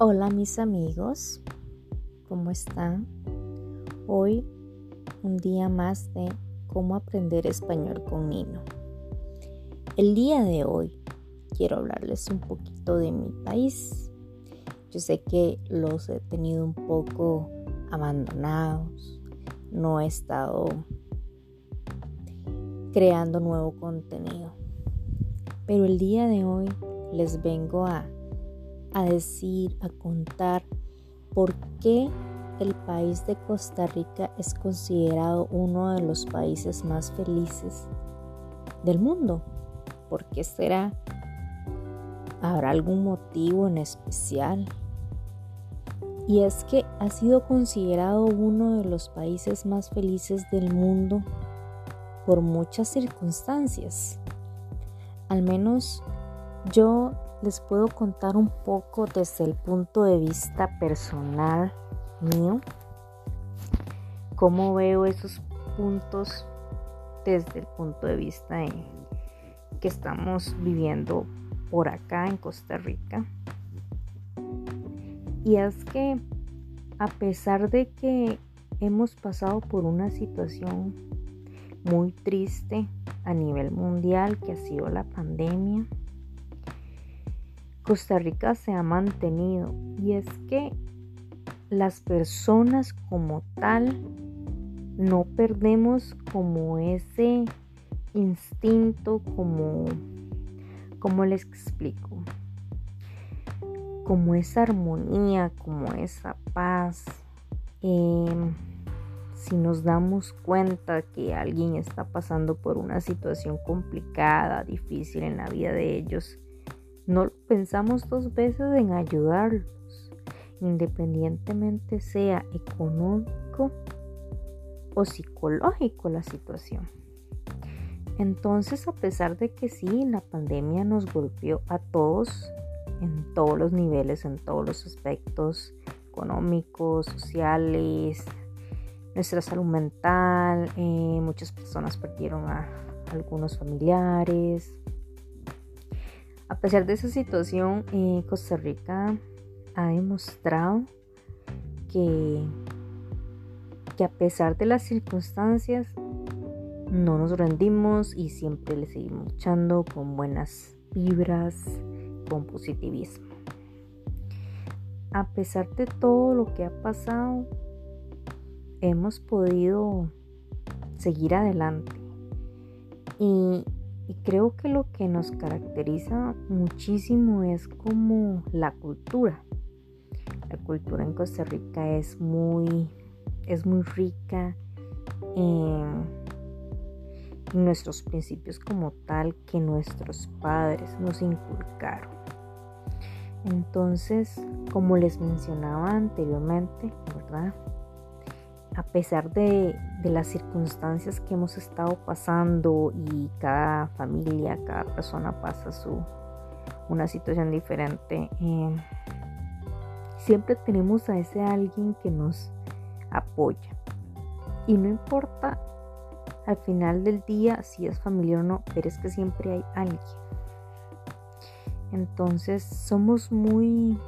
Hola mis amigos, ¿cómo están? Hoy un día más de cómo aprender español con Nino. El día de hoy quiero hablarles un poquito de mi país. Yo sé que los he tenido un poco abandonados, no he estado creando nuevo contenido. Pero el día de hoy les vengo a, a decir, a contar por qué el país de Costa Rica es considerado uno de los países más felices del mundo. ¿Por qué será? ¿Habrá algún motivo en especial? Y es que ha sido considerado uno de los países más felices del mundo por muchas circunstancias. Al menos yo les puedo contar un poco desde el punto de vista personal mío, cómo veo esos puntos desde el punto de vista de que estamos viviendo por acá en Costa Rica. Y es que a pesar de que hemos pasado por una situación muy triste a nivel mundial que ha sido la pandemia, Costa Rica se ha mantenido y es que las personas como tal no perdemos como ese instinto como como les explico como esa armonía como esa paz. Em, si nos damos cuenta que alguien está pasando por una situación complicada, difícil en la vida de ellos, no pensamos dos veces en ayudarlos, independientemente sea económico o psicológico la situación. Entonces, a pesar de que sí, la pandemia nos golpeó a todos en todos los niveles, en todos los aspectos económicos, sociales, nuestra salud mental, eh, muchas personas perdieron a algunos familiares. A pesar de esa situación, eh, Costa Rica ha demostrado que, que a pesar de las circunstancias, no nos rendimos y siempre le seguimos luchando con buenas vibras, con positivismo. A pesar de todo lo que ha pasado, hemos podido seguir adelante. Y, creo que lo que nos caracteriza muchísimo es como la cultura. La cultura en Costa Rica es muy, es muy rica en, en nuestros principios como tal que nuestros padres nos inculcaron. Entonces, como les mencionaba anteriormente, ¿verdad? A pesar de, las circunstancias que hemos estado pasando y cada familia, cada persona pasa su, una situación diferente, eh, siempre tenemos a ese alguien que nos apoya. Y no importa al final del día si es familiar o no, pero es que siempre hay alguien. Entonces somos muy,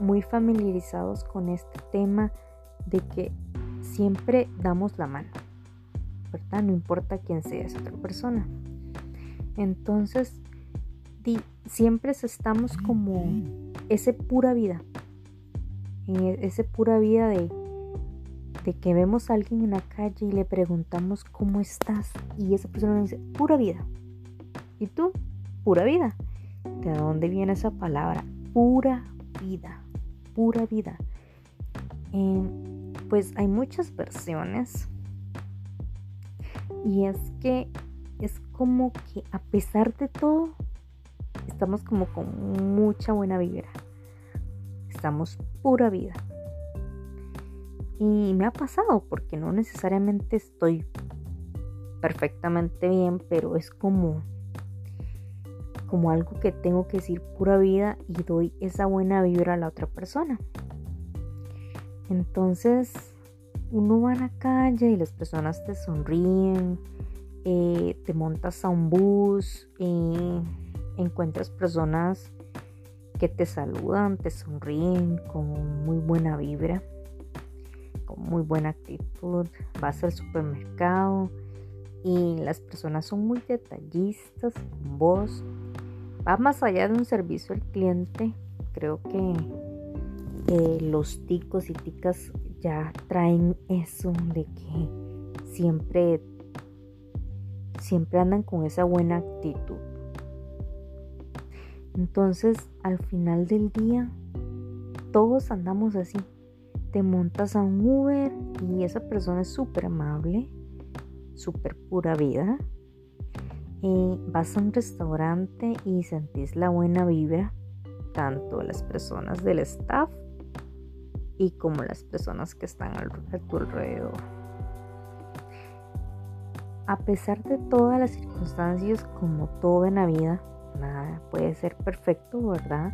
muy familiarizados con este tema de que siempre damos la mano, ¿verdad? No importa quién sea esa otra persona. Entonces, siempre estamos como ese pura vida, e, ese pura vida de, de que vemos a alguien en la calle y le preguntamos cómo estás y esa persona nos dice pura vida. ¿Y tú? Pura vida. ¿De dónde viene esa palabra? Pura vida, pura vida. Pues hay muchas versiones. Y es que es como que a pesar de todo, estamos como con mucha buena vibra. Estamos pura vida. Y me ha pasado porque no necesariamente estoy perfectamente bien, pero es como como algo que tengo que decir pura vida y doy esa buena vibra a la otra persona. Entonces, uno va a la calle y las personas te sonríen, eh, te montas a un bus y encuentras personas que te saludan, te sonríen con muy buena vibra, con muy buena actitud. Vas al supermercado y las personas son muy detallistas con vos. Va más allá de un servicio al cliente. Creo que los ticos y ticas ya traen eso de que siempre siempre andan con esa buena actitud. Entonces, al final del día, todos andamos así. Te montas a un Uber y esa persona es súper amable, súper pura vida. Vas a un restaurante y sentís la buena vibra, tanto las personas del staff y como las personas que están a tu alrededor. A pesar de todas las circunstancias, como todo en la vida, nada puede ser perfecto, ¿verdad?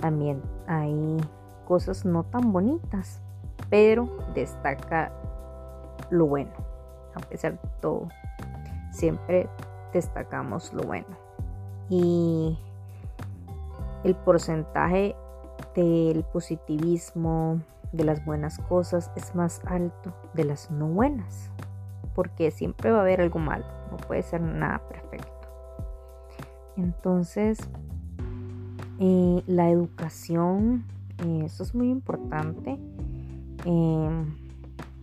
También hay cosas no tan bonitas, pero destaca lo bueno, a pesar de todo. Siempre destacamos lo bueno. Y el porcentaje del positivismo, de las buenas cosas, es más alto de las no buenas. Porque siempre va a haber algo malo, no puede ser nada perfecto. Entonces, eh, la educación, eh, eso es muy importante em,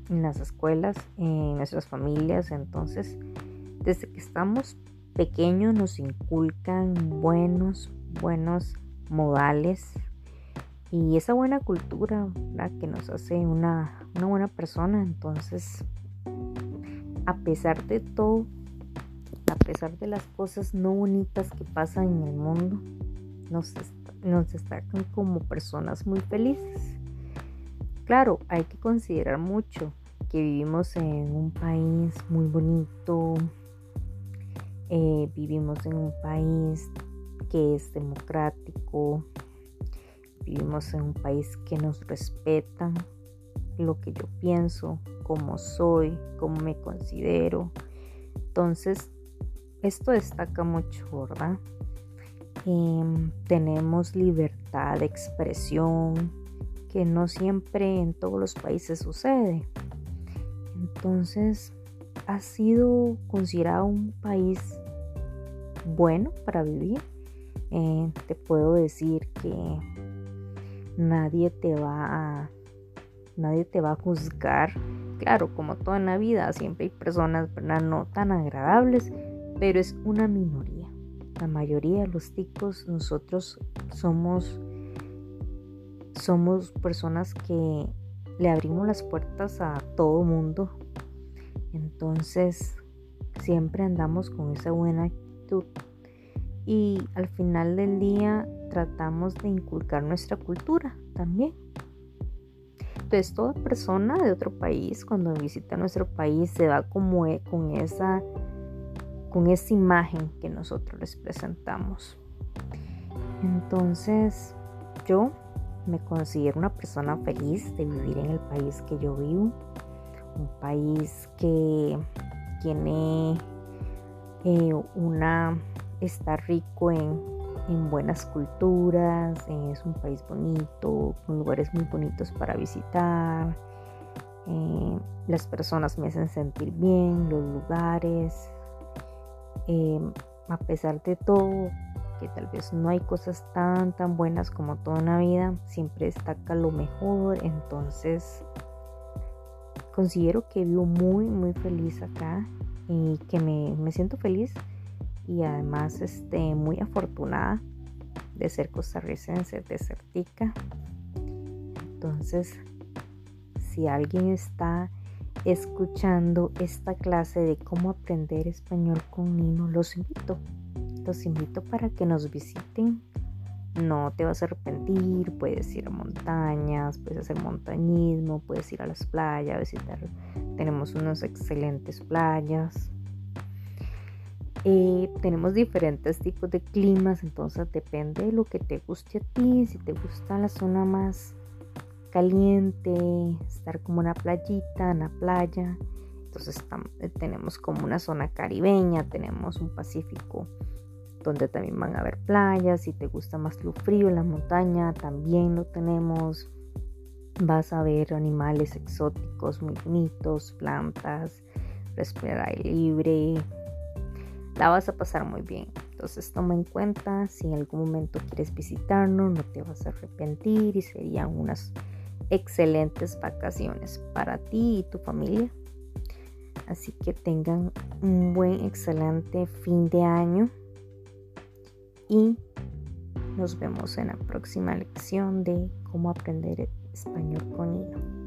en las escuelas, en nuestras familias. Entonces, desde que estamos pequeños nos inculcan buenos, buenos modales y esa buena cultura que nos hace una, una buena persona. Entonces, a pesar de todo, a pesar de las cosas no bonitas que pasan en el mundo, nos, nos destacan como personas muy felices. Claro, hay que considerar mucho que vivimos en un país muy bonito, eh, vivimos en un país que es democrático, vivimos en un país que nos respeta lo que yo pienso, cómo soy, cómo me considero. Entonces, esto destaca mucho, ¿verdad? Em, tenemos libertad de expresión, que no siempre en todos los países sucede. Entonces, ha sido considerado un país bueno para vivir. Eh, te puedo decir que nadie te va a nadie te va a juzgar. Claro, como toda en la vida, siempre hay personas no tan agradables, pero es una minoría. La mayoría de los ticos, nosotros somos, somos personas que le abrimos las puertas a todo mundo. Entonces, siempre andamos con esa buena actitud. Y al final del día tratamos de inculcar nuestra cultura también. Entonces, toda persona de otro país, cuando visita nuestro país, se va como e, con esa con esa imagen que nosotros les presentamos. Entonces, yo me considero una persona feliz de vivir en el país que yo vivo, un país que tiene eh, una, está rico en, en buenas culturas, es un país bonito, con lugares muy bonitos para visitar. Eh, las personas me hacen sentir bien, los lugares, Em, a pesar de todo, que tal vez no hay cosas tan tan buenas como toda una vida, siempre destaca lo mejor, entonces considero que vivo muy muy feliz acá y que me, me siento feliz y además este, muy afortunada de ser costarricense, de ser. Entonces, si alguien está escuchando esta clase de cómo aprender español con Nino, los invito. Los invito para que nos visiten. No te vas a arrepentir, puedes ir a montañas, puedes hacer montañismo, puedes ir a las playas, visitar. Tenemos unas excelentes playas. Tenemos diferentes tipos de climas, entonces depende de lo que te guste a ti. Si te gusta la zona más caliente, estar como una playita, en la playa. Entonces eh, tenemos como una zona caribeña, tenemos un Pacífico donde también van a haber playas. Si te gusta más lo frío, la montaña también lo tenemos. Vas a ver animales exóticos muy bonitos, plantas, respirar aire libre. La vas a pasar muy bien. Entonces toma en cuenta si en algún momento quieres visitarnos, no te vas a arrepentir y serían unas excelentes vacaciones para ti y tu familia. Así que tengan un buen, excelente fin de año y nos vemos en la próxima lección de cómo aprender español con hilo.